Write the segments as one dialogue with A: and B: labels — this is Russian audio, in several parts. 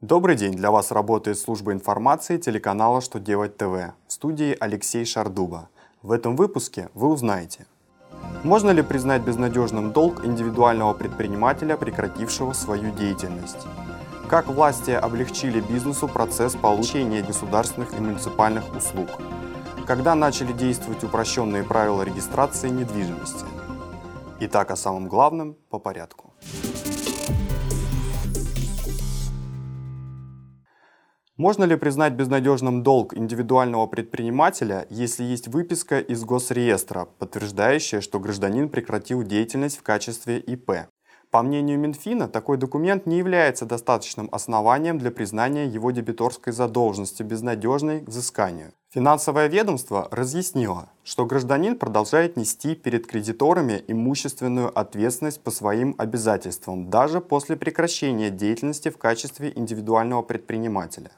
A: Добрый день! Для вас работает служба информации телеканала «Что делать ТВ» в студии Алексей Шардуба. В этом выпуске вы узнаете Можно ли признать безнадежным долг индивидуального предпринимателя, прекратившего свою деятельность? Как власти облегчили бизнесу процесс получения государственных и муниципальных услуг? Когда начали действовать упрощенные правила регистрации недвижимости? Итак, о самом главном по порядку. Можно ли признать безнадежным долг индивидуального предпринимателя, если есть выписка из госреестра, подтверждающая, что гражданин прекратил деятельность в качестве ИП? По мнению Минфина, такой документ не является достаточным основанием для признания его дебиторской задолженности безнадежной к взысканию. Финансовое ведомство разъяснило, что гражданин продолжает нести перед кредиторами имущественную ответственность по своим обязательствам даже после прекращения деятельности в качестве индивидуального предпринимателя.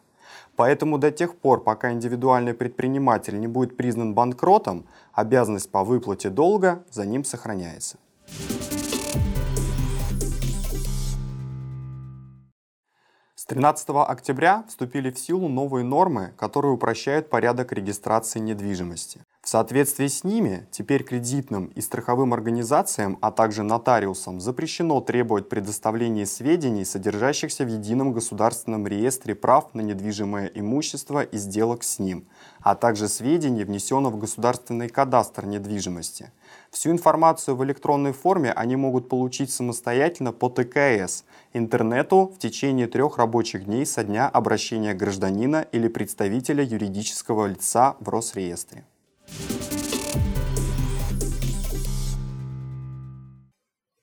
A: Поэтому до тех пор, пока индивидуальный предприниматель не будет признан банкротом, обязанность по выплате долга за ним сохраняется. С 13 октября вступили в силу новые нормы, которые упрощают порядок регистрации недвижимости. В соответствии с ними, теперь кредитным и страховым организациям, а также нотариусам запрещено требовать предоставления сведений, содержащихся в едином государственном реестре прав на недвижимое имущество и сделок с ним, а также сведений, внесенных в государственный кадастр недвижимости. Всю информацию в электронной форме они могут получить самостоятельно по ТКС, интернету в течение трех рабочих дней со дня обращения гражданина или представителя юридического лица в Росреестре.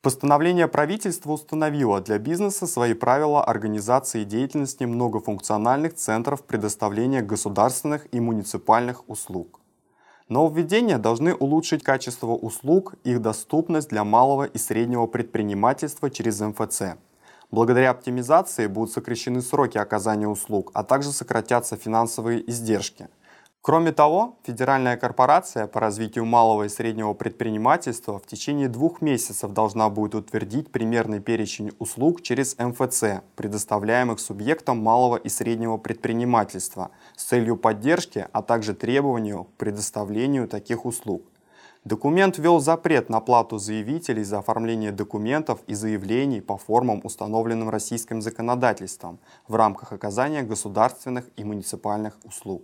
A: Постановление правительства установило для бизнеса свои правила организации деятельности многофункциональных центров предоставления государственных и муниципальных услуг. Нововведения должны улучшить качество услуг, их доступность для малого и среднего предпринимательства через МФЦ. Благодаря оптимизации будут сокращены сроки оказания услуг, а также сократятся финансовые издержки – Кроме того, Федеральная корпорация по развитию малого и среднего предпринимательства в течение двух месяцев должна будет утвердить примерный перечень услуг через МФЦ, предоставляемых субъектам малого и среднего предпринимательства с целью поддержки, а также требованию к предоставлению таких услуг. Документ ввел запрет на плату заявителей за оформление документов и заявлений по формам, установленным российским законодательством в рамках оказания государственных и муниципальных услуг.